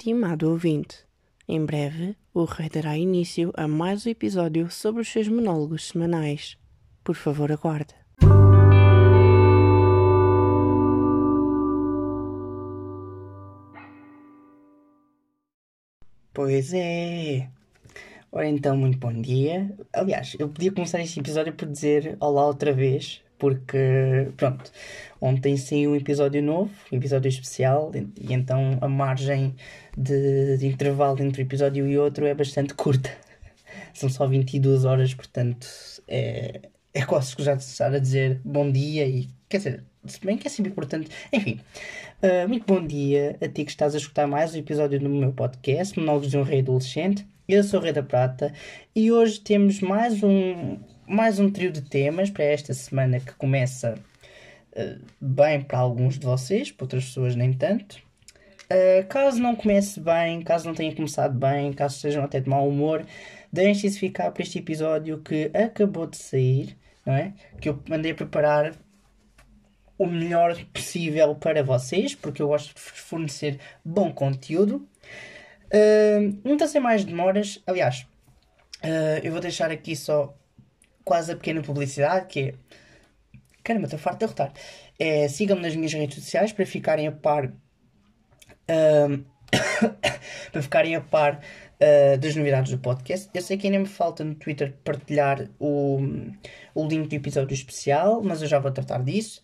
Estimado ouvinte, em breve o Rei dará início a mais um episódio sobre os seus monólogos semanais. Por favor, aguarde. Pois é. Ora então, muito bom dia. Aliás, eu podia começar este episódio por dizer olá outra vez, porque, pronto, ontem saiu um episódio novo, um episódio especial, e então a margem de, de intervalo entre um episódio e outro é bastante curta. São só 22 horas, portanto, é, é quase que já estar a dizer bom dia e, quer dizer, se bem que é sempre importante. Enfim, uh, muito bom dia a ti que estás a escutar mais um episódio do meu podcast, Monólogos de um Rei Adolescente. Eu sou o Rei da Prata e hoje temos mais um, mais um trio de temas para esta semana que começa uh, bem para alguns de vocês, para outras pessoas nem tanto. Uh, caso não comece bem, caso não tenha começado bem, caso estejam até de mau humor, deixem-se ficar para este episódio que acabou de sair, não é? Que eu mandei preparar o melhor possível para vocês, porque eu gosto de fornecer bom conteúdo. Uh, não está sem mais demoras, aliás, uh, eu vou deixar aqui só quase a pequena publicidade que é. Caramba, estou farto de derrotar. É, Sigam-me nas minhas redes sociais para ficarem a par. Uh, para ficarem a par uh, das novidades do podcast. Eu sei que ainda me falta no Twitter partilhar o, o link do episódio especial, mas eu já vou tratar disso.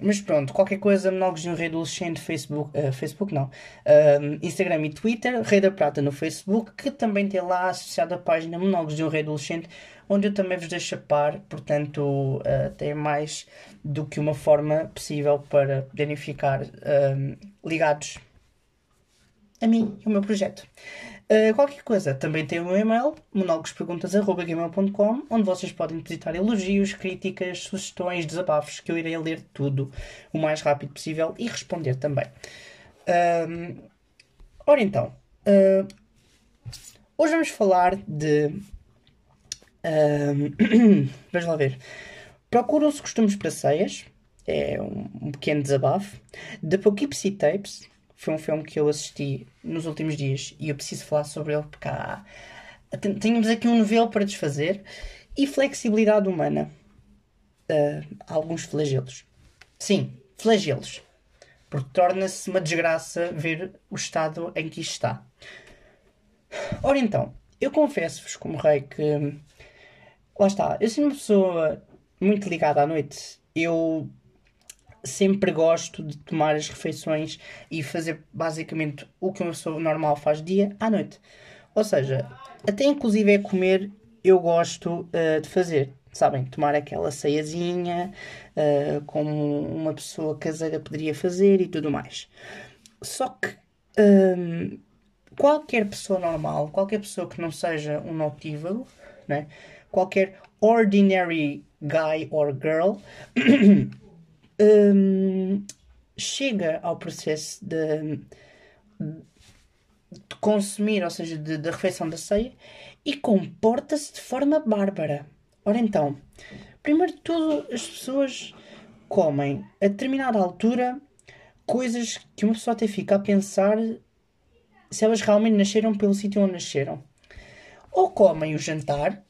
Mas pronto, qualquer coisa, monólogos de um rei adolescente, Facebook, uh, Facebook não, uh, Instagram e Twitter, Rei da Prata no Facebook, que também tem lá associada a página Monólogos de um Rei Adolescente, onde eu também vos deixo a par, portanto, tem mais do que uma forma possível para poderem ficar ligados a mim e o meu projeto. Uh, qualquer coisa, também tem o meu e-mail, monólogosperguntas.gmail.com, onde vocês podem depositar elogios, críticas, sugestões, desabafos, que eu irei ler tudo o mais rápido possível e responder também. Ora então, uh, hoje vamos falar de. Vamos lá ver. Procuram-se costumes para ceias, é um, um pequeno desabafo. The Poughkeepsie Tapes, foi um filme que eu assisti nos últimos dias e eu preciso falar sobre ele porque há... tínhamos aqui um novelo para desfazer e flexibilidade humana. Uh, alguns flagelos. Sim, flagelos. Porque torna-se uma desgraça ver o estado em que isto está. Ora então, eu confesso-vos, como rei, que. Lá está, eu sou uma pessoa muito ligada à noite. Eu sempre gosto de tomar as refeições e fazer basicamente o que uma pessoa normal faz dia à noite. Ou seja, até inclusive é comer, eu gosto uh, de fazer. Sabem, tomar aquela ceiazinha uh, como uma pessoa caseira poderia fazer e tudo mais. Só que um, qualquer pessoa normal, qualquer pessoa que não seja um notívago, né? qualquer ordinary guy or girl um, chega ao processo de, de consumir, ou seja, da refeição da ceia, e comporta-se de forma bárbara. Ora então, primeiro de tudo, as pessoas comem a determinada altura coisas que uma pessoa até fica a pensar se elas realmente nasceram pelo sítio onde nasceram. Ou comem o jantar,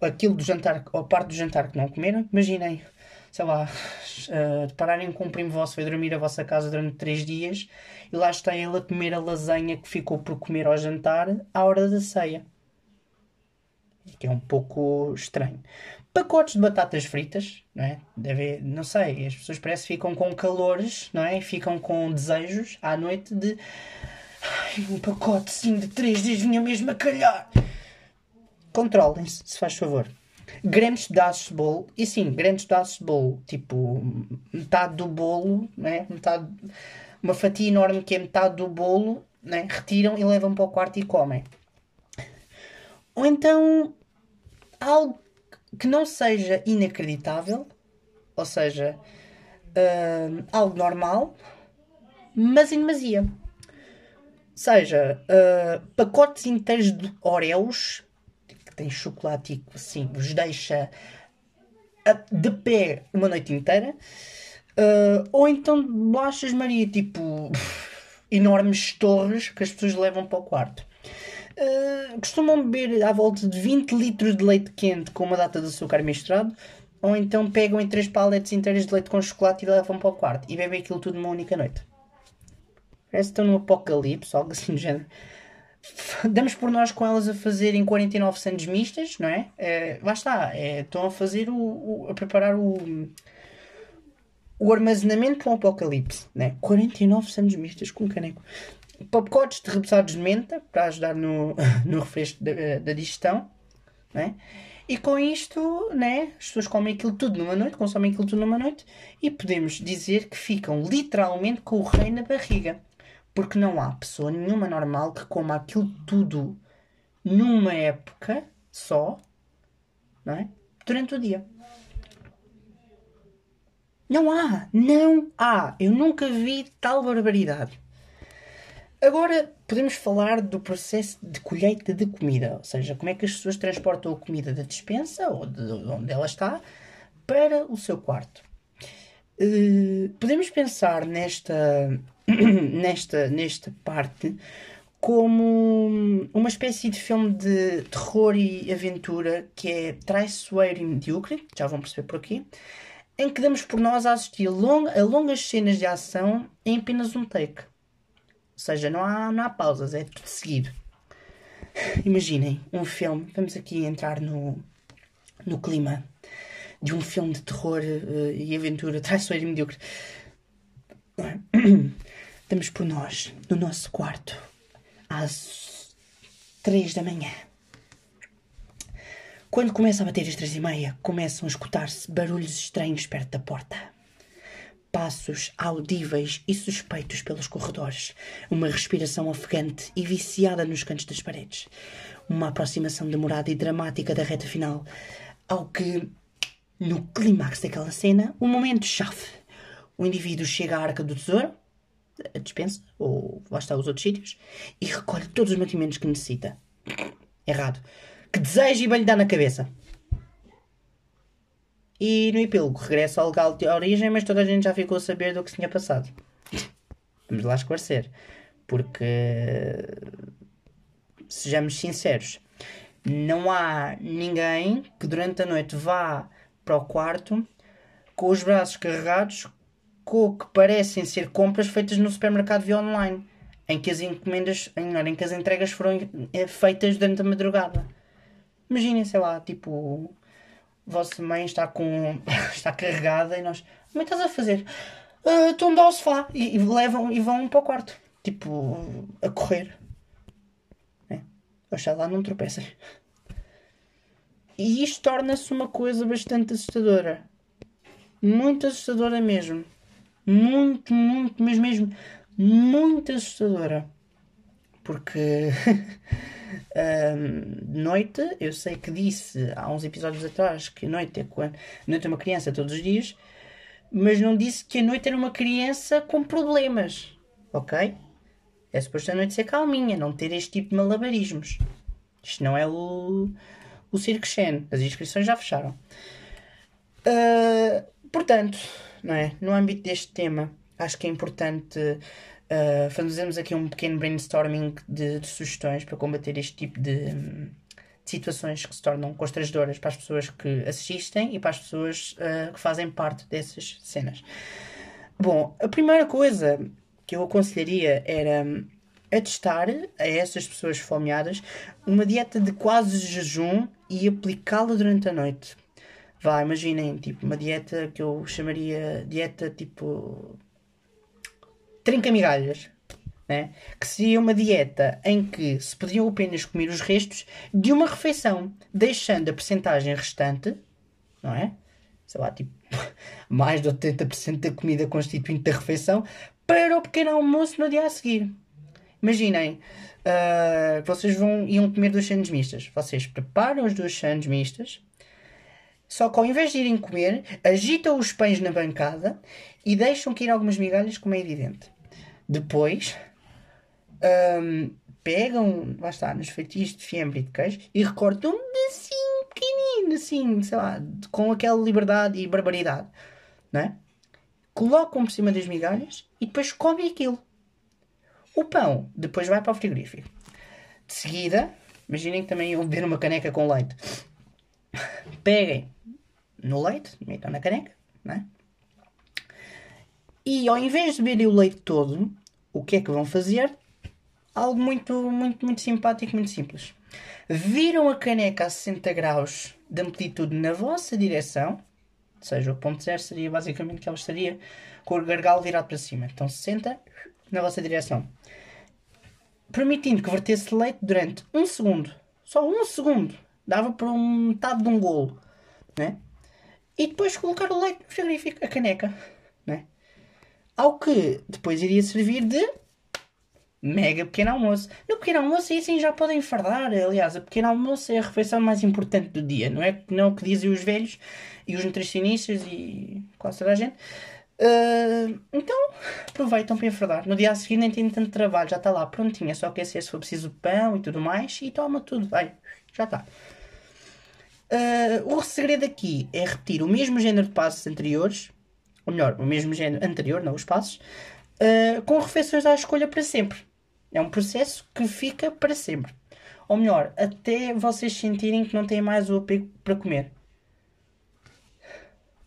aquilo do jantar, ou a parte do jantar que não comeram. Imaginem, sei lá, uh, depararem com um primo vosso foi dormir à vossa casa durante 3 dias e lá está ele a comer a lasanha que ficou por comer ao jantar à hora da ceia. Que é um pouco estranho. Pacotes de batatas fritas, não é? Deve, não sei, as pessoas parece que ficam com calores, não é? Ficam com desejos à noite de Ai, um pacote sim de 3 dias vinha mesmo a calhar. Controlem-se, se faz favor grandes pedaços de bolo. E sim, grandes pedaços de bolo. Tipo, metade do bolo, né? metade, uma fatia enorme que é metade do bolo, né? retiram e levam para o quarto e comem. Ou então, algo que não seja inacreditável, ou seja, uh, algo normal, mas em demasia. Seja, uh, pacotes inteiros de Oreos tem chocolate e assim vos deixa de pé uma noite inteira. Uh, ou então bolachas Maria, tipo enormes torres que as pessoas levam para o quarto. Uh, costumam beber à volta de 20 litros de leite quente com uma data de açúcar misturado, ou então pegam em três paletes inteiras de leite com chocolate e levam para o quarto e bebem aquilo tudo numa única noite. Parece que estão no apocalipse, algo assim do género. Damos por nós com elas a fazerem 49 sandes mistas, não é? é lá está, é, estão a fazer o, o, a preparar o, o armazenamento para o apocalipse, né? 49 sandes mistas com caneco. Pacotes de repousados de menta para ajudar no, no refresco da, da digestão, né? E com isto, né, as pessoas comem aquilo tudo numa noite, consomem aquilo tudo numa noite e podemos dizer que ficam literalmente com o rei na barriga. Porque não há pessoa nenhuma normal que coma aquilo tudo numa época só, não é? Durante o dia. Não há, não há. Eu nunca vi tal barbaridade. Agora podemos falar do processo de colheita de comida, ou seja, como é que as pessoas transportam a comida da dispensa ou de onde ela está para o seu quarto. Uh, podemos pensar nesta, nesta, nesta parte como uma espécie de filme de terror e aventura que é traiçoeiro e medíocre, já vão perceber por aqui, em que damos por nós a assistir long, a longas cenas de ação em apenas um take. Ou seja, não há, não há pausas, é tudo seguido. Imaginem um filme, vamos aqui entrar no, no clima de um filme de terror uh, e aventura traiçoeiro e medíocre. Damos por nós, no nosso quarto, às três da manhã. Quando começa a bater as três e meia, começam a escutar-se barulhos estranhos perto da porta passos audíveis e suspeitos pelos corredores, uma respiração ofegante e viciada nos cantos das paredes, uma aproximação demorada e dramática da reta final, ao que, no clímax daquela cena, o um momento chave. O indivíduo chega à arca do tesouro, a dispensa, ou lá está os outros sítios, e recolhe todos os mantimentos que necessita. Errado. Que deseja e bem lhe dá na cabeça. E no epílogo regressa ao legal de origem, mas toda a gente já ficou a saber do que se tinha passado. Vamos lá esclarecer. Porque, sejamos sinceros, não há ninguém que durante a noite vá para o quarto com os braços carregados que parecem ser compras feitas no supermercado via online, em que as encomendas, em, que as entregas foram eh, feitas durante a madrugada. Imaginem, sei lá, tipo, vossa mãe está com está carregada e nós que estás a fazer? Uh, Estão uh, ao sofá e, e, levam e vão para o quarto tipo a correr é. lá não tropecem e isto torna-se uma coisa bastante assustadora muito assustadora mesmo muito, muito, mas mesmo muito assustadora porque Um, noite, eu sei que disse há uns episódios atrás que noite é, quando, noite é uma criança todos os dias, mas não disse que a noite era uma criança com problemas, ok? É suposto a noite ser calminha, não ter este tipo de malabarismos. Isto não é o, o Cirque. As inscrições já fecharam. Uh, portanto, não é? no âmbito deste tema, acho que é importante Uh, fazemos aqui um pequeno brainstorming de, de, sugestões para combater este tipo de, de, situações que se tornam constrangedoras para as pessoas que assistem e para as pessoas uh, que fazem parte dessas cenas. Bom, a primeira coisa que eu aconselharia era atestar a essas pessoas fomeadas uma dieta de quase jejum e aplicá-la durante a noite. Vá, imaginem, tipo, uma dieta que eu chamaria dieta tipo trinca migalhas. Né? Que seria uma dieta em que se podiam apenas comer os restos de uma refeição, deixando a percentagem restante, não é? Sei lá, tipo, mais de 80% da comida constituinte da refeição para o pequeno almoço no dia a seguir. Imaginem, uh, vocês vão, iam comer duas sandes mistas. Vocês preparam as duas sandes mistas, só que ao invés de irem comer, agitam os pães na bancada e deixam cair algumas migalhas, como é evidente. Depois, um, pegam, lá está, nos feitiços de fiambre e de queijo e recortam pedacinho pequenino, assim, sei lá, com aquela liberdade e barbaridade, não é? Colocam por cima das migalhas e depois comem aquilo. O pão depois vai para o frigorífico. De seguida, imaginem que também iam beber uma caneca com leite. Peguem no leite, metam na caneca, né? E ao invés de beberem o leite todo, o que é que vão fazer? Algo muito, muito, muito simpático, muito simples. Viram a caneca a 60 graus de amplitude na vossa direção, ou seja, o ponto zero seria basicamente que ela estaria com o gargalo virado para cima. Então 60 na vossa direção. Permitindo que vertesse leite durante um segundo. Só um segundo. Dava para um metade de um golo. Né? E depois colocar o leite no frigorífico, a caneca. Né? Ao que depois iria servir de mega pequeno almoço. No pequeno almoço aí sim já podem fardar. Aliás, o pequeno almoço é a refeição mais importante do dia. Não é, não é o que dizem os velhos e os nutricionistas e quase toda a gente. Uh, então, aproveitam para enfardar. No dia a seguir nem tem tanto trabalho, já está lá prontinho. É só aquecer se for preciso pão e tudo mais e toma tudo. Vai, já está. Uh, o segredo aqui é repetir o mesmo género de passos anteriores ou melhor, o mesmo género anterior, não os passos, uh, com refeições à escolha para sempre. É um processo que fica para sempre. Ou melhor, até vocês sentirem que não têm mais o apego para comer.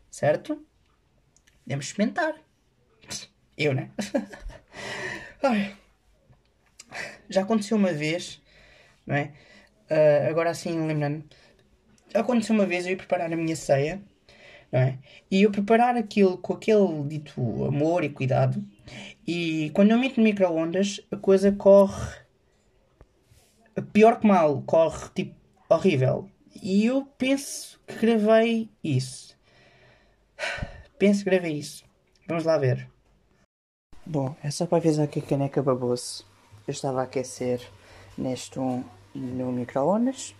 Certo? Podemos experimentar. Eu, né? Ai. Já aconteceu uma vez, não é? Uh, agora assim, lembrando. Aconteceu uma vez eu ir preparar a minha ceia não é? E eu preparar aquilo com aquele dito amor e cuidado, e quando eu meto no micro-ondas, a coisa corre pior que mal, corre tipo horrível. E eu penso que gravei isso. Penso que gravei isso. Vamos lá ver. Bom, é só para avisar que a caneca babou-se. Eu estava a aquecer neste um no micro-ondas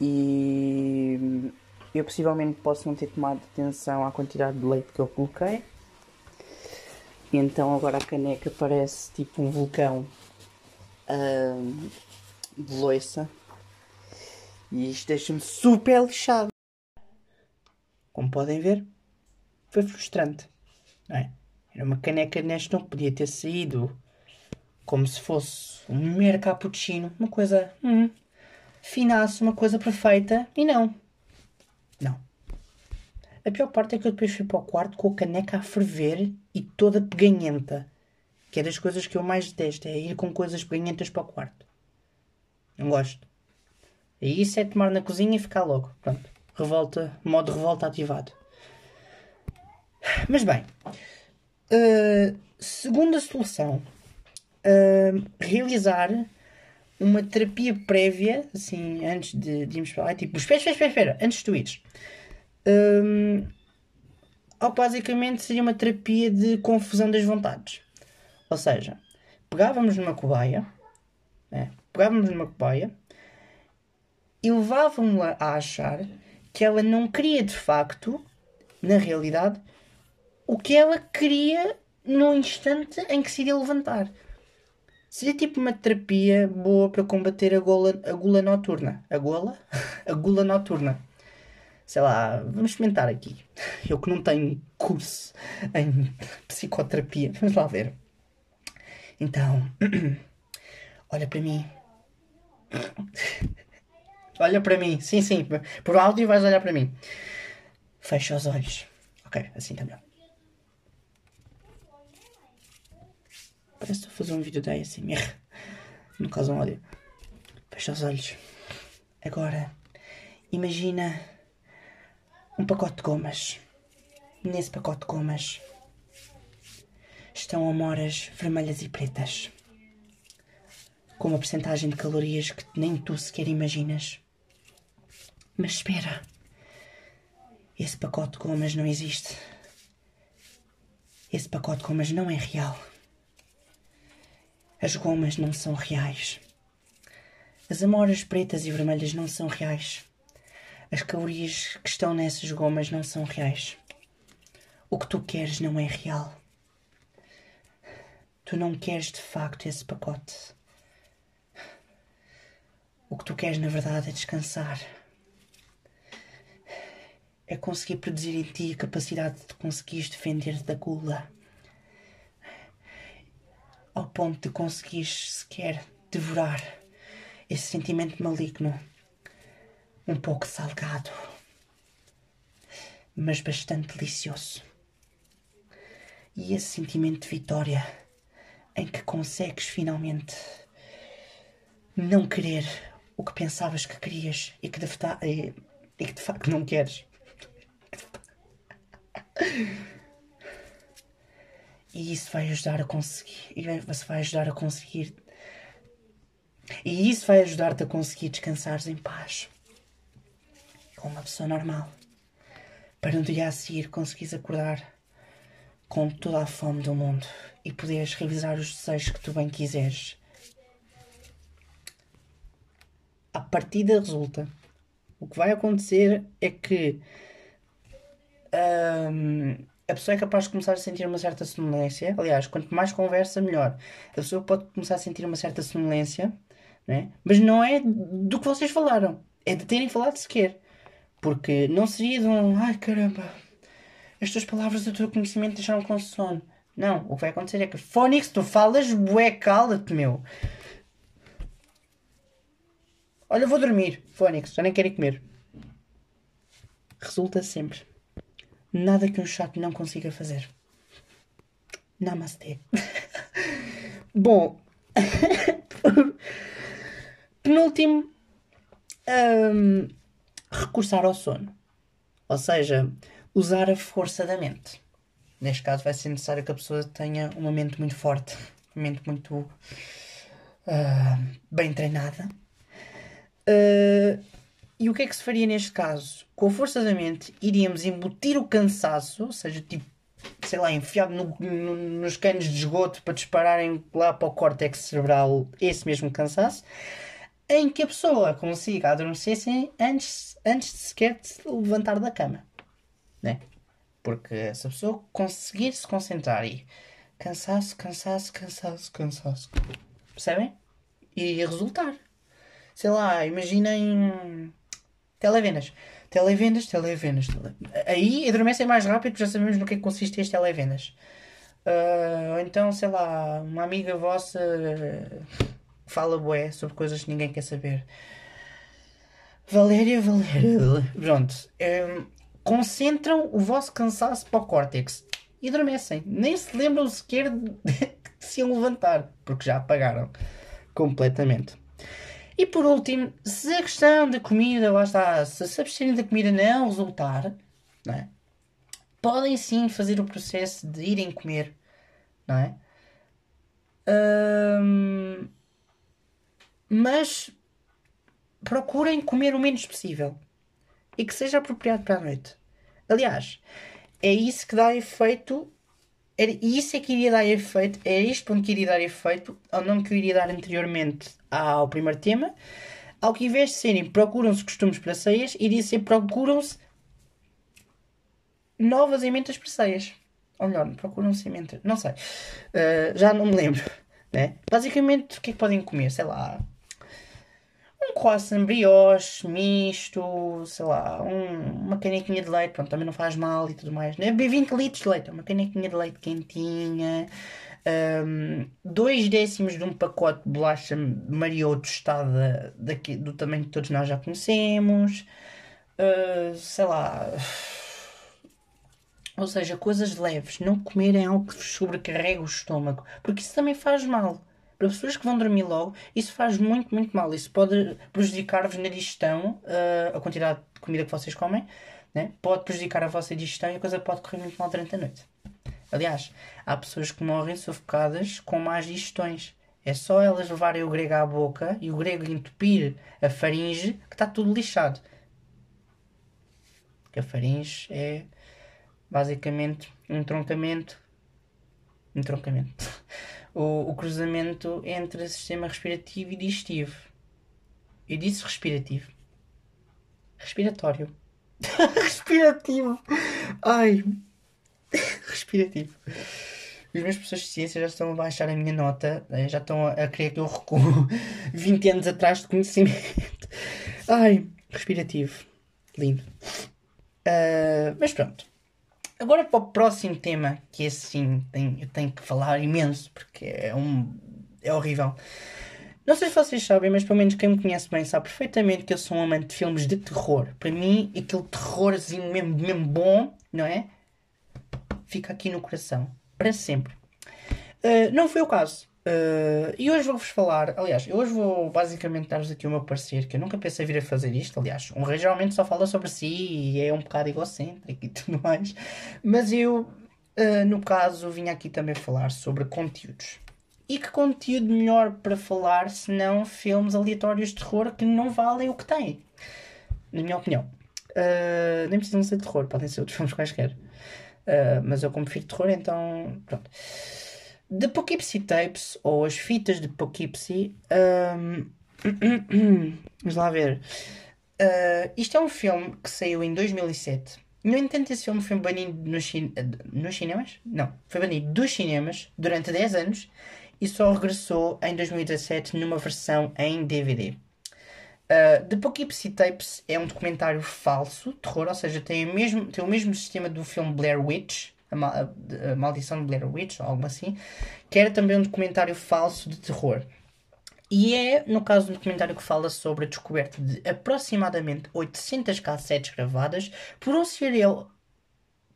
e eu possivelmente posso não ter tomado atenção à quantidade de leite que eu coloquei. E então agora a caneca parece tipo um vulcão de loiça. E isto deixa-me super lixado. Como podem ver, foi frustrante. Não é? Era uma caneca neste não podia ter saído como se fosse um mero cappuccino, uma coisa hum, finaço, uma coisa perfeita, e não. Não. A pior parte é que eu depois fui para o quarto com a caneca a ferver e toda peganhenta. Que é das coisas que eu mais detesto, é ir com coisas peganhentas para o quarto. Não gosto. E isso é tomar na cozinha e ficar logo. Pronto. Revolta, modo revolta ativado. Mas bem, uh, segunda solução, uh, realizar uma terapia prévia, assim, antes de, de irmos para lá, tipo, espera, espera, espera, espera, antes de tu ires. Um, que basicamente seria uma terapia de confusão das vontades. Ou seja, pegávamos numa cobaia, né? pegávamos numa cobaia e levávamos-la a achar que ela não queria de facto, na realidade, o que ela queria no instante em que se iria levantar. Seria tipo uma terapia boa para combater a, gola, a gula noturna. A gola? a gula noturna. Sei lá, vamos experimentar aqui. Eu que não tenho curso em psicoterapia. Vamos lá ver. Então, olha para mim. olha para mim. Sim, sim. Por áudio vais olhar para mim. Fecha os olhos. Ok, assim também. Parece que estou a fazer um vídeo da ASMR. No caso, um áudio. Fecha os olhos. Agora, imagina um pacote de gomas. Nesse pacote de gomas estão amoras vermelhas e pretas. Com uma porcentagem de calorias que nem tu sequer imaginas. Mas espera. Esse pacote de gomas não existe. Esse pacote de gomas não é real. As gomas não são reais. As amoras pretas e vermelhas não são reais. As calorias que estão nessas gomas não são reais. O que tu queres não é real. Tu não queres de facto esse pacote. O que tu queres na verdade é descansar. É conseguir produzir em ti a capacidade de conseguires defender-te da gula ponto de conseguires sequer devorar esse sentimento maligno, um pouco salgado, mas bastante delicioso. E esse sentimento de vitória em que consegues finalmente não querer o que pensavas que querias e que de, e, e que de facto não queres. E isso vai ajudar a conseguir. E você vai ajudar a conseguir. E isso vai ajudar-te a conseguir descansares em paz. Com uma pessoa normal. Para no dia a seguir conseguires acordar com toda a fome do mundo e poderes revisar os desejos que tu bem quiseres. A partida resulta. O que vai acontecer é que hum, a pessoa é capaz de começar a sentir uma certa sonolência. Aliás, quanto mais conversa, melhor. A pessoa pode começar a sentir uma certa sonolência, né? mas não é do que vocês falaram, é de terem falado sequer. Porque não seria de um ai caramba, as tuas palavras do teu conhecimento deixaram com sono. Não, o que vai acontecer é que Fónix, tu falas, bué, cala-te, meu. Olha, vou dormir, Fónix, já nem quero ir comer. Resulta sempre. Nada que um chato não consiga fazer. Namastê. Bom, penúltimo, um, recursar ao sono. Ou seja, usar a força da mente. Neste caso, vai ser necessário que a pessoa tenha uma mente muito forte, uma mente muito uh, bem treinada. Uh, e o que é que se faria neste caso? Com a força da mente, iríamos embutir o cansaço, ou seja, tipo, sei lá, enfiado no, no, nos canos de esgoto para dispararem lá para o córtex cerebral esse mesmo cansaço, em que a pessoa consiga adormecer antes, antes de sequer se levantar da cama né? Porque se a pessoa conseguir se concentrar e cansaço, cansaço, cansaço, cansaço, percebem? E resultar. Sei lá, imaginem televendas. Televendas, televendas. Aí adormecem mais rápido porque já sabemos no que é que consiste as televendas. Uh, então, sei lá, uma amiga vossa fala bué sobre coisas que ninguém quer saber. Valéria, Valéria. Pronto. Um, concentram o vosso cansaço para o córtex e adormecem. Nem se lembram sequer de, se iam levantar, porque já apagaram completamente. E por último, se a questão da comida, lá está, se absterem da comida não resultar, não é? podem sim fazer o processo de irem comer, não é? Mas procurem comer o menos possível e que seja apropriado para a noite. Aliás, é isso que dá efeito. Era isso é que iria dar efeito. É este ponto que iria dar efeito ao nome que eu iria dar anteriormente ao primeiro tema. Ao que, em vez de serem procuram-se costumes para ceias, iria ser procuram-se novas emendas para ceias. Ou melhor, procuram-se emendas. Não sei. Uh, já não me lembro. Né? Basicamente, o que é que podem comer? Sei lá um croissant brioche misto, sei lá, um, uma canequinha de leite, pronto, também não faz mal e tudo mais. Não é beber 20 litros de leite, é uma canequinha de leite quentinha, um, dois décimos de um pacote de bolacha Mario tostada daqui, do tamanho que todos nós já conhecemos, uh, sei lá. Ou seja, coisas leves, não comerem algo que sobrecarrega o estômago, porque isso também faz mal para pessoas que vão dormir logo, isso faz muito, muito mal. Isso pode prejudicar-vos na digestão, uh, a quantidade de comida que vocês comem, né? pode prejudicar a vossa digestão e a coisa pode correr muito mal durante a noite. Aliás, há pessoas que morrem sufocadas com más digestões. É só elas levarem o grego à boca e o grego entupir a faringe que está tudo lixado. Porque a faringe é basicamente um troncamento. Um troncamento. o, o cruzamento entre sistema respirativo e digestivo. Eu disse respirativo. Respiratório. respirativo. Ai. respirativo. Os meus professores de ciência já estão a baixar a minha nota, eh, já estão a querer que eu recuo 20 anos atrás de conhecimento. Ai, respirativo. Lindo. Uh, mas pronto. Agora para o próximo tema, que esse sim tem, eu tenho que falar imenso, porque é um. é horrível. Não sei se vocês sabem, mas pelo menos quem me conhece bem sabe perfeitamente que eu sou um amante de filmes de terror. Para mim, aquele terrorzinho mesmo, mesmo bom, não é? Fica aqui no coração. Para sempre. Uh, não foi o caso. Uh, e hoje vou-vos falar, aliás, eu hoje vou basicamente dar-vos aqui o meu parecer, que eu nunca pensei vir a fazer isto. Aliás, um rei geralmente só fala sobre si e é um bocado egocêntrico e tudo mais. Mas eu, uh, no caso, vim aqui também falar sobre conteúdos. E que conteúdo melhor para falar se não filmes aleatórios de terror que não valem o que têm? Na minha opinião. Uh, nem precisam ser de terror, podem ser outros filmes quaisquer. mas eu como prefiro terror, então. Pronto. The Poughkeepsie Tapes, ou as fitas de Poughkeepsie, um, vamos lá ver. Uh, isto é um filme que saiu em 2007. No entanto, esse filme foi banido nos, nos cinemas? Não, foi banido dos cinemas durante 10 anos e só regressou em 2017 numa versão em DVD. Uh, The Poughkeepsie Tapes é um documentário falso, terror, ou seja, tem o mesmo, tem o mesmo sistema do filme Blair Witch, a, a, a Maldição de Blair Witch, ou algo assim, que era também um documentário falso de terror. E é, no caso do documentário que fala sobre a descoberta de aproximadamente 800 cassetes gravadas por um serial,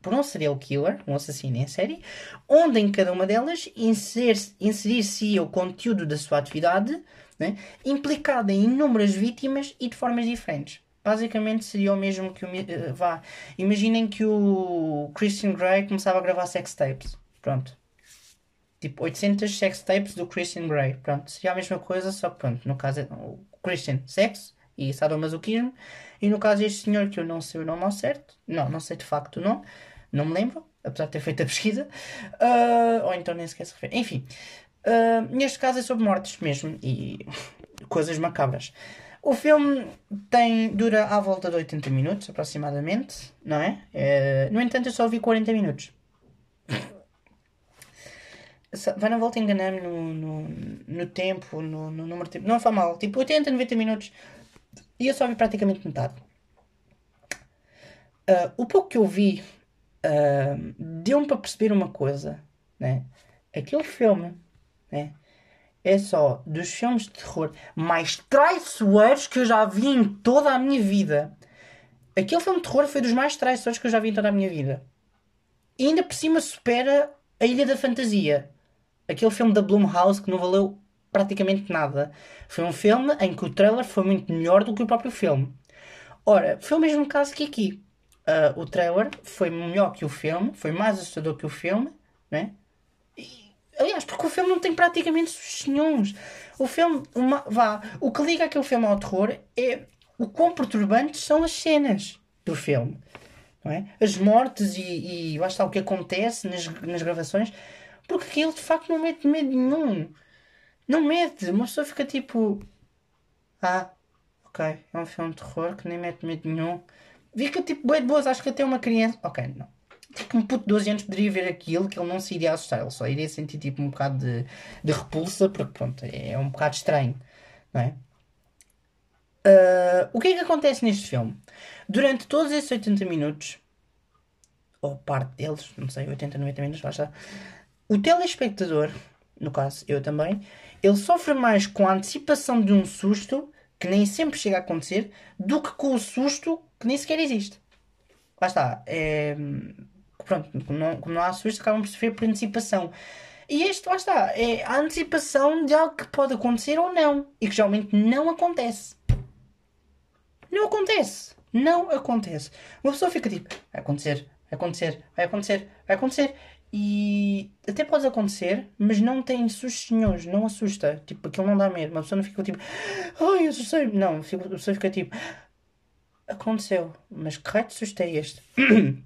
por um serial killer, um assassino em série, onde em cada uma delas inserir-se o conteúdo da sua atividade, né, implicada em inúmeras vítimas e de formas diferentes. Basicamente seria o mesmo que o. Uh, vá. Imaginem que o Christian Grey começava a gravar sex tapes. Pronto. Tipo 800 sex tapes do Christian Grey. Pronto. Seria a mesma coisa, só que pronto. No caso é o Christian, sexo e sadomasoquismo. E no caso este senhor que eu não sei o nome ao certo. Não, não sei de facto o nome. Não me lembro. Apesar de ter feito a pesquisa. Uh, ou então nem sequer se refere. Enfim. Uh, neste caso é sobre mortes mesmo. E coisas macabras. O filme tem, dura à volta de 80 minutos, aproximadamente, não é? é no entanto, eu só vi 40 minutos. Vai na volta enganar-me no, no, no, tempo, no, no número de tempo. Não faz mal. Tipo, 80, 90 minutos. E eu só vi praticamente metade. Uh, o pouco que eu vi uh, deu-me para perceber uma coisa, né? Aquele filme, né? É só dos filmes de terror mais traiçoeiros que eu já vi em toda a minha vida. Aquele filme de terror foi dos mais traiçoeiros que eu já vi em toda a minha vida. E ainda por cima supera A Ilha da Fantasia. Aquele filme da Blumhouse que não valeu praticamente nada. Foi um filme em que o trailer foi muito melhor do que o próprio filme. Ora, foi o mesmo caso que aqui. Uh, o trailer foi melhor que o filme, foi mais assustador que o filme, né? Aliás, porque o filme não tem praticamente sustos nenhums. O filme, uma, vá, o que liga aquele filme ao terror é o quão perturbantes são as cenas do filme. Não é? As mortes e, e lá está o que acontece nas, nas gravações, porque aquilo de facto não mete medo nenhum. Não mete. Uma pessoa fica tipo. Ah, ok, é um filme de terror que nem mete medo nenhum. Fica tipo, boi de boas, acho que até uma criança. Ok, não que um puto de 12 anos poderia ver aquilo que ele não se iria assustar, ele só iria sentir tipo um bocado de, de repulsa, porque pronto, é um bocado estranho, não é? Uh, o que é que acontece neste filme? Durante todos esses 80 minutos, ou parte deles, não sei, 80, 90 minutos, basta, o telespectador, no caso eu também, ele sofre mais com a antecipação de um susto que nem sempre chega a acontecer do que com o susto que nem sequer existe. Lá está. É, pronto, como não, como não há susto, acabam por sofrer por antecipação. E este, lá está, é a antecipação de algo que pode acontecer ou não. E que geralmente não acontece. Não acontece. Não acontece. Uma pessoa fica tipo, vai acontecer, vai acontecer, vai acontecer, vai acontecer. E até pode acontecer, mas não tem sustos nenhums, não assusta. Tipo, aquilo não dá medo. Uma pessoa não fica tipo, ai, assustei. Não, a pessoa fica tipo, aconteceu, mas que raio de susto é este?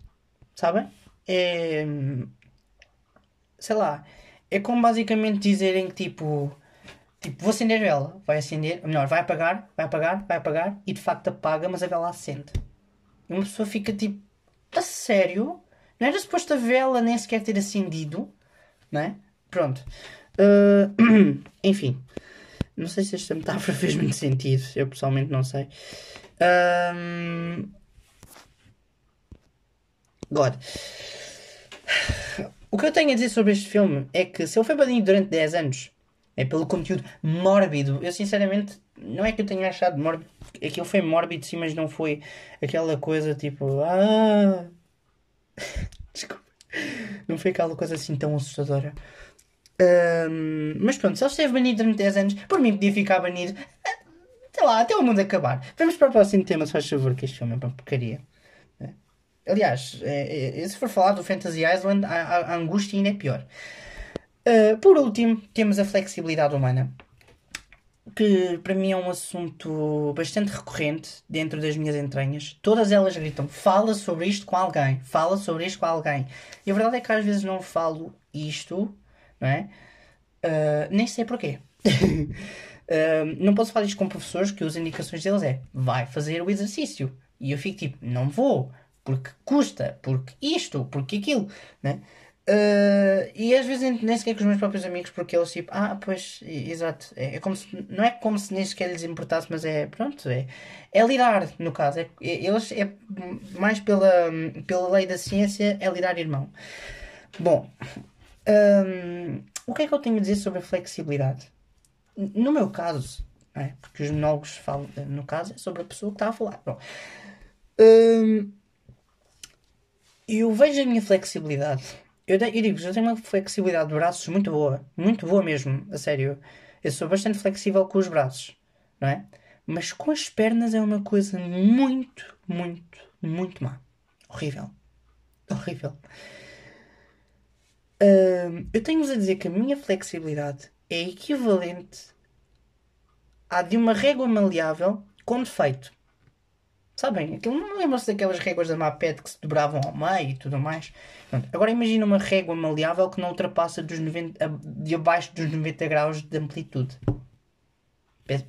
Sabem? É. Sei lá. É como basicamente dizerem que tipo. Tipo, vou acender a vela. Vai acender, ou melhor, vai apagar, vai apagar, vai apagar e de facto apaga, mas a vela acende. E uma pessoa fica tipo. A sério? Não era suposto a vela nem sequer ter acendido? Não é? Pronto. Uh, enfim. Não sei se esta metáfora fez muito sentido. Eu pessoalmente não sei. Um... God. O que eu tenho a dizer sobre este filme é que se ele foi banido durante 10 anos, é pelo conteúdo mórbido. Eu sinceramente, não é que eu tenha achado mórbido, aquilo foi mórbido sim, mas não foi aquela coisa tipo. Ah! Desculpa. Não foi aquela coisa assim tão assustadora. Um, mas pronto, se ele esteve banido durante 10 anos, por mim podia ficar banido. Sei lá, até o mundo acabar. Vamos para o próximo tema, se faz favor, que este filme é uma porcaria. Aliás, é, é, se for falar do Fantasy Island, a, a, a angústia ainda é pior. Uh, por último, temos a flexibilidade humana, que para mim é um assunto bastante recorrente dentro das minhas entranhas. Todas elas gritam: fala sobre isto com alguém, fala sobre isto com alguém. E a verdade é que às vezes não falo isto, não é? Uh, nem sei porquê. uh, não posso falar isto com professores que as indicações deles é vai fazer o exercício. E eu fico tipo, não vou porque custa, porque isto, porque aquilo, né? Uh, e às vezes nem sequer com os meus próprios amigos, porque eles tipo, ah, pois, exato, é, é, como se, não é como se nem sequer lhes importasse, mas é, pronto, é, é lidar, no caso, é, é, eles, é mais pela, pela lei da ciência, é lidar irmão. Bom, um, o que é que eu tenho a dizer sobre a flexibilidade? No meu caso, é, porque os monólogos falam, no caso, é sobre a pessoa que está a falar. Bom, um, eu vejo a minha flexibilidade. Eu, eu digo, eu tenho uma flexibilidade de braços muito boa. Muito boa mesmo, a sério. Eu sou bastante flexível com os braços, não é? Mas com as pernas é uma coisa muito, muito, muito má. Horrível. Horrível. Uh, eu tenho-vos a dizer que a minha flexibilidade é equivalente à de uma régua maleável com defeito. Sabem? Aquilo não lembram-se daquelas réguas da MAPED que se dobravam ao meio e tudo mais. Pronto. Agora imagina uma régua maleável que não ultrapassa dos 90, de abaixo dos 90 graus de amplitude.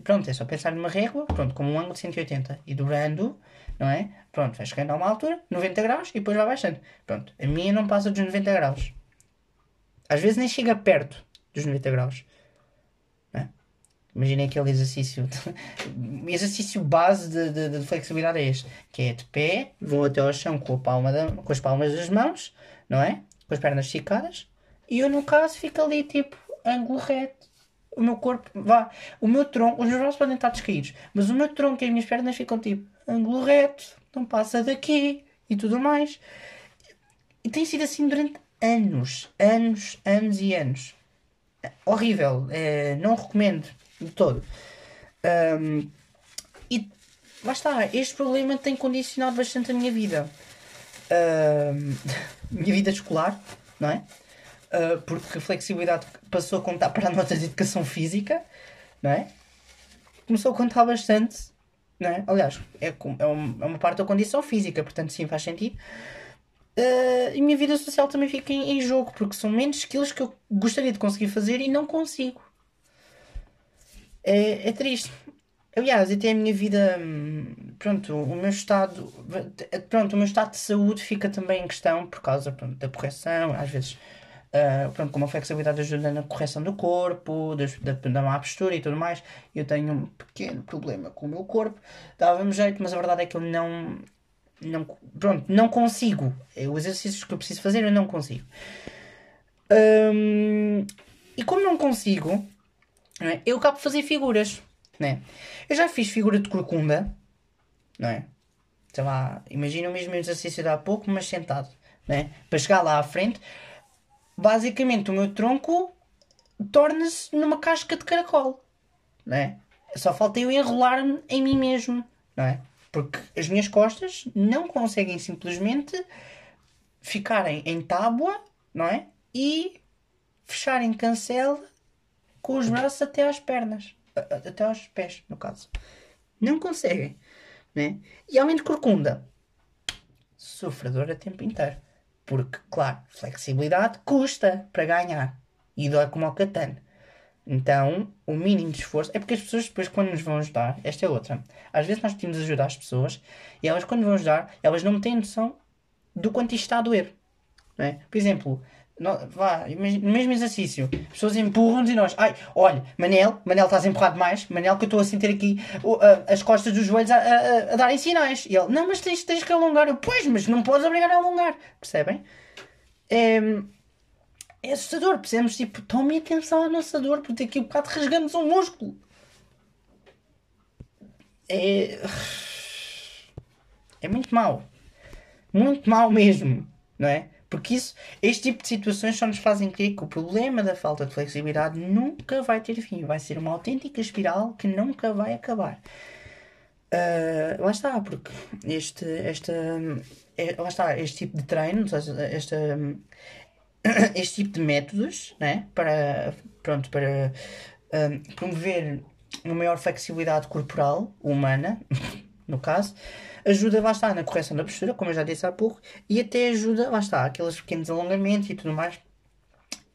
Pronto, é só pensar numa régua, pronto, com um ângulo de 180 e dobrando, não é? Pronto, vai chegando a uma altura, 90 graus e depois vai baixando. Pronto, a minha não passa dos 90 graus. Às vezes nem chega perto dos 90 graus. Imaginem aquele exercício. exercício base de, de, de, flexibilidade é este: que é de pé, vão até ao chão com, da, com as palmas das mãos, não é? Com as pernas esticadas. E eu, no caso, fico ali tipo ângulo reto. O meu corpo, vá, o meu tronco, os meus braços podem estar descaídos, mas o meu tronco e as minhas pernas ficam tipo ângulo reto, não passa daqui e tudo mais. E tem sido assim durante anos, anos, anos e anos. Horrível, é, não recomendo de todo. Um, e lá está, este problema tem condicionado bastante a minha vida. Minha vida escolar, não é? Uh, porque a flexibilidade passou a contar para a nota de educação física, não é? Começou a contar bastante, não é? Aliás, é, é, uma parte da condição física, portanto, sim, faz sentido. Uh, e minha vida social também fica em, em jogo, porque são menos skills que eu gostaria de conseguir fazer e não consigo é, é triste. Aliás, até a minha vida, hum, pronto, o meu estado, pronto, o meu estado de saúde fica também em questão por causa pronto, da correção, às vezes, uh, pronto, como a flexibilidade ajuda na correção do corpo, da, da má postura e tudo mais, eu tenho um pequeno problema com o meu corpo, dava-me jeito, mas a verdade é que eu não, não, pronto, não consigo, os exercícios que eu preciso fazer eu não consigo. Um, e como não consigo, é? eu acabo de fazer figuras. Né? Eu já fiz figura de corcunda, não é? Sei lá, imagina o mesmo exercício de há pouco, mas sentado, né? Para chegar lá à frente, basicamente o meu tronco torna-se numa casca de caracol, né? Só falta eu enrolar-me em mim mesmo, não é? Porque as minhas costas não conseguem simplesmente ficarem em tábua, não é? E fecharem cancela com os braços até às pernas, até aos pés, no caso. Não conseguem, né? E além de corcunda, sofredor a tempo inteiro. Porque, claro, flexibilidade custa para ganhar. E dói como ao catano. Então, o mínimo de esforço. É porque as pessoas depois, quando nos vão ajudar, esta é outra. Às vezes nós pedimos ajudar as pessoas e elas, quando vão ajudar, elas não têm noção do quanto isto está a doer. É? Por exemplo, no, vá, no mesmo exercício, as pessoas empurram-nos e nós, ai, olha, Manel, Manel estás a empurrar demais, Manel que eu estou a sentir aqui as costas dos joelhos a, a, a, darem sinais. E ele, não, mas tens, tens que alongar. Eu, pois, mas não podes obrigar a alongar. Percebem? é, é assustador. Precisamos, tipo, tomem atenção ao nosso dor, porque daqui a um bocado rasgamos um músculo. É. É muito mau. Muito mau mesmo, não é? Porque isso, este tipo de situações só nos fazem crer que o problema da falta de flexibilidade nunca vai ter fim. Vai ser uma autêntica espiral que nunca vai acabar. Uh, lá está, porque este, esta, é, lá está, este tipo de treino, esta, este tipo de métodos né, para, pronto, para uh, promover uma maior flexibilidade corporal humana, no caso, ajuda, lá está, na correção da postura, como eu já disse há pouco, e até ajuda, lá está, aqueles pequenos alongamentos e tudo mais,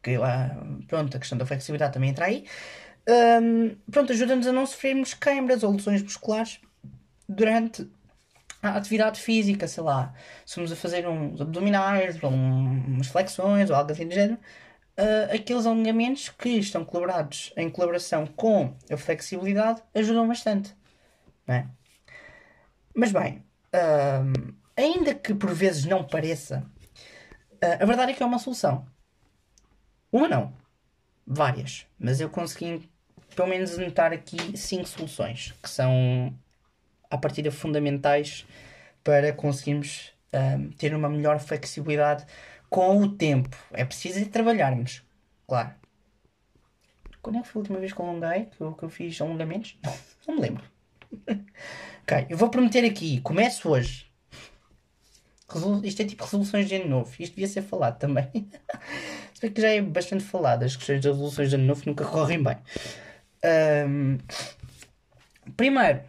que lá, pronto, a questão da flexibilidade também entra aí. Um, pronto, ajuda-nos a não sofrermos queimbras ou lesões musculares durante a atividade física, sei lá, se vamos a fazer uns abdominais, ou umas flexões, ou algo assim do género, uh, aqueles alongamentos que estão colaborados em colaboração com a flexibilidade ajudam bastante. Não é? Mas bem, uh, ainda que por vezes não pareça, uh, a verdade é que é uma solução. Uma não, várias. Mas eu consegui pelo menos anotar aqui cinco soluções que são à partida fundamentais para conseguirmos ter uma melhor flexibilidade com o tempo. É preciso trabalharmos, claro. Quando é que foi a última vez que alonguei? Que eu, que eu fiz alongamentos? Não, não me lembro. ok, eu vou prometer aqui. Começo hoje. Resolu... Isto é tipo resoluções de ano novo. Isto devia ser falado também. Se bem que já é bastante falado. As questões das resoluções de ano novo nunca correm bem. Um... Primeiro,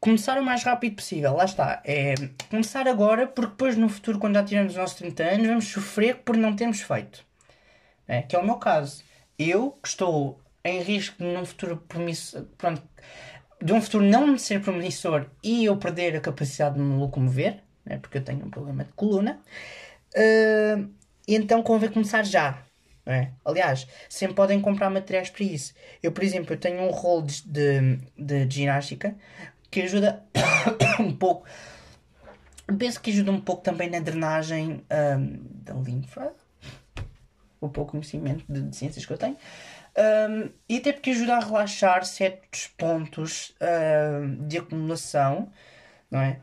começar o mais rápido possível. Lá está. É começar agora, porque depois no futuro, quando já tivermos os nossos 30 anos, vamos sofrer por não termos feito. É, que é o meu caso. Eu, que estou em risco de num futuro promissor, pronto, de um futuro não ser promissor e eu perder a capacidade de me locomover, né, porque eu tenho um problema de coluna, uh, então convém começar já. É? Aliás, sempre podem comprar materiais para isso. Eu, por exemplo, eu tenho um rolo de, de, de ginástica que ajuda um pouco. Penso que ajuda um pouco também na drenagem um, da linfa. O pouco conhecimento de, de ciências que eu tenho. Um, e até porque ajuda a relaxar certos pontos de acumulação, não é?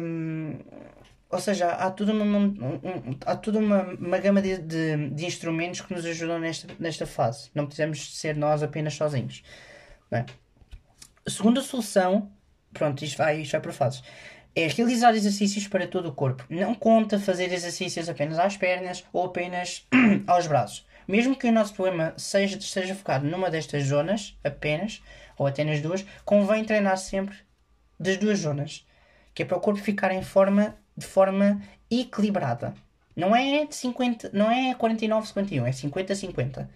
Um, ou seja, há toda uma, um, há toda uma, uma gama de, de, de, instrumentos que nos ajudam nesta, nesta fase. Não precisamos ser nós apenas sozinhos. Não é? A segunda solução, pronto, isto vai, isto vai por fases, é realizar exercícios para todo o corpo. Não conta fazer exercícios apenas às pernas ou apenas aos braços. Mesmo que o nosso problema seja, esteja focado numa destas zonas apenas, ou até nas duas, convém treinar sempre das duas zonas. Que é para o corpo ficar em forma, de forma equilibrada. Não é de 50, não é 49-51, é 50-50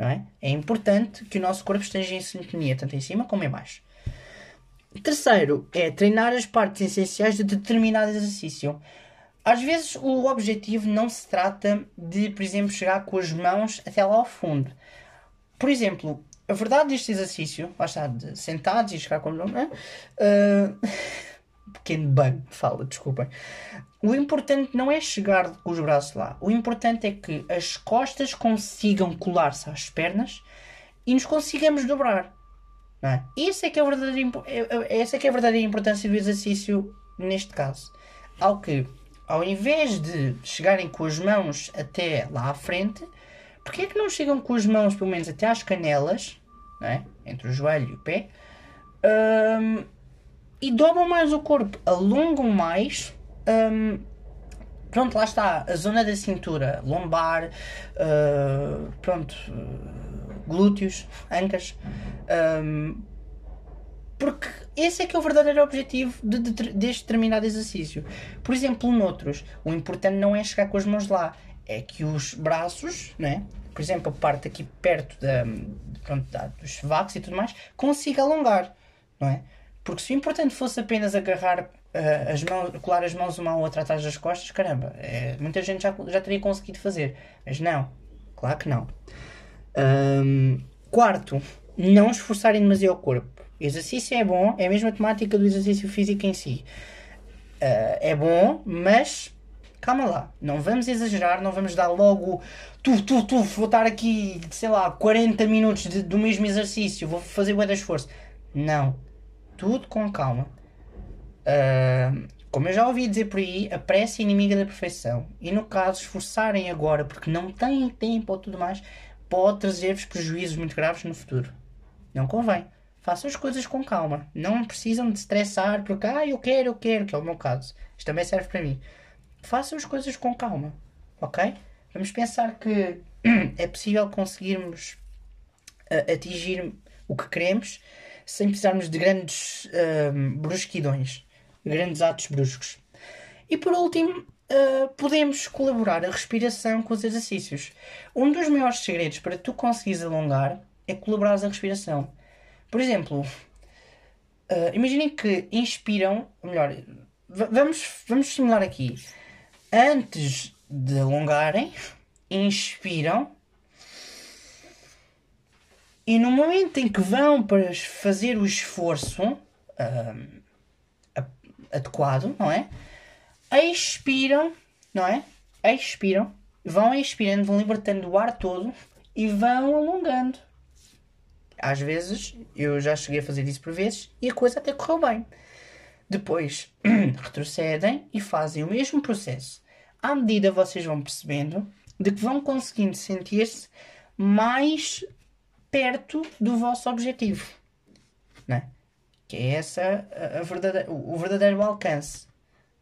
não é? É importante que o nosso corpo esteja em sintonia, tanto em cima como em baixo. Terceiro, é treinar as partes essenciais de determinado exercício. Às vezes o objetivo não se trata de, por exemplo, chegar com as mãos até lá ao fundo. Por exemplo, a verdade deste exercício, lá está, de sentados e chegar com as mãos. Uh, pequeno bug, fala, desculpem. O importante não é chegar com os braços lá. O importante é que as costas consigam colar-se às pernas e nos consigamos dobrar. Não é? É que é é, é, essa é que é a verdadeira importância do exercício neste caso. Ao que, ao invés de chegarem com as mãos até lá à frente, porque é que não chegam com as mãos pelo menos até às canelas, é? entre o joelho e o pé, um, e dobram mais o corpo, alongam mais um, pronto, lá está. A zona da cintura, lombar, uh, pronto, glúteos, ancas. Um, porque esse é que é o verdadeiro objetivo de, de, deste determinado exercício. Por exemplo, noutros, o importante não é chegar com as mãos lá, é que os braços, né? por exemplo, a parte aqui perto da, pronto, da, dos sovacos e tudo mais, consiga alongar, não é? Porque se o importante fosse apenas agarrar uh, as mãos, colar as mãos uma à outra atrás das costas, caramba, é, muita gente já, já teria conseguido fazer. Mas não, claro que não. Um, quarto, não esforçarem demasiado o corpo. Exercício é bom, é a mesma temática do exercício físico em si. Uh, é bom, mas calma lá, não vamos exagerar, não vamos dar logo tu, tu, tu, vou estar aqui, sei lá, 40 minutos de, do mesmo exercício, vou fazer de esforço. Não, tudo com calma. Uh, como eu já ouvi dizer por aí, a pressa é inimiga da perfeição. E no caso, esforçarem agora porque não têm tempo ou tudo mais, pode trazer-vos prejuízos muito graves no futuro. Não convém. Façam as coisas com calma. Não precisam de estressar porque, ah, eu quero, eu quero, que é o meu caso. Isto também serve para mim. Façam as coisas com calma. Ok? Vamos pensar que é possível conseguirmos uh, atingir o que queremos sem precisarmos de grandes uh, brusquidões, grandes atos bruscos. E por último, uh, podemos colaborar a respiração com os exercícios. Um dos maiores segredos para tu conseguires alongar é colaborar a respiração. Por exemplo, uh, imaginem que inspiram, melhor, vamos, vamos simular aqui. Antes de alongarem, inspiram e no momento em que vão para fazer o esforço uh, adequado, não é? Expiram, não é? Expiram, vão expirando, vão libertando o ar todo e vão alongando. Às vezes, eu já cheguei a fazer isso por vezes e a coisa até correu bem. Depois, retrocedem e fazem o mesmo processo. À medida vocês vão percebendo de que vão conseguindo sentir-se mais perto do vosso objetivo. Né? Que é essa a, verdadeira, o verdadeiro alcance.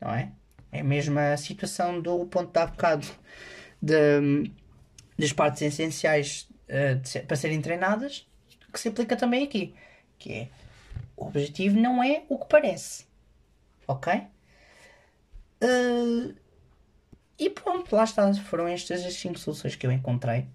Não é? É a mesma situação do ponto de bocado de, das partes essenciais uh, ser, para serem treinadas que se aplica também aqui. Que é o objetivo não é o que parece. Ok? Uh, e pronto, lá está. Foram estas as 5 soluções que eu encontrei.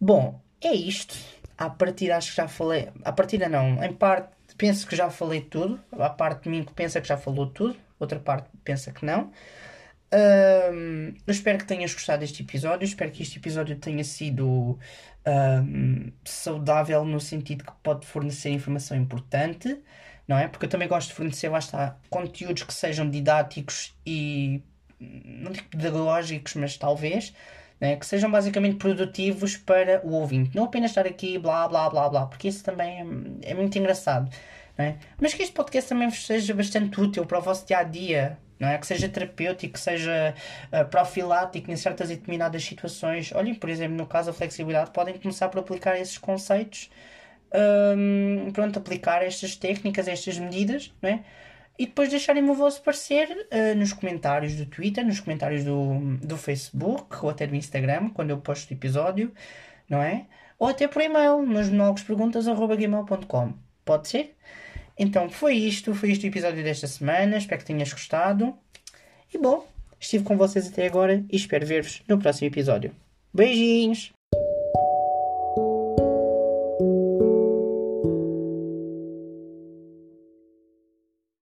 Bom, é isto. A partir acho que já falei. A partida não. Em parte penso que já falei tudo. A parte de mim que pensa que já falou tudo. Outra parte pensa que não. Um, eu espero que tenhas gostado deste episódio. Espero que este episódio tenha sido um, saudável no sentido que pode fornecer informação importante, não é? Porque eu também gosto de fornecer, lá está, conteúdos que sejam didáticos e não digo pedagógicos, mas talvez, né? que sejam basicamente produtivos para o ouvinte. Não apenas estar aqui blá blá blá blá, porque isso também é, é muito engraçado. É? Mas que este podcast também seja bastante útil para o vosso dia a dia, não é? Que seja terapêutico, que seja uh, profilático em certas e determinadas situações. Olhem, por exemplo, no caso da flexibilidade, podem começar por aplicar esses conceitos, um, pronto, aplicar estas técnicas, estas medidas, não é? E depois deixarem-me o vosso parecer uh, nos comentários do Twitter, nos comentários do, do Facebook ou até do Instagram, quando eu posto o episódio, não é? Ou até por e-mail, nos monólogosperguntas.gmail.com. Pode ser? Então foi isto, foi este o episódio desta semana. Espero que tenhas gostado. E bom, estive com vocês até agora e espero ver-vos no próximo episódio. Beijinhos!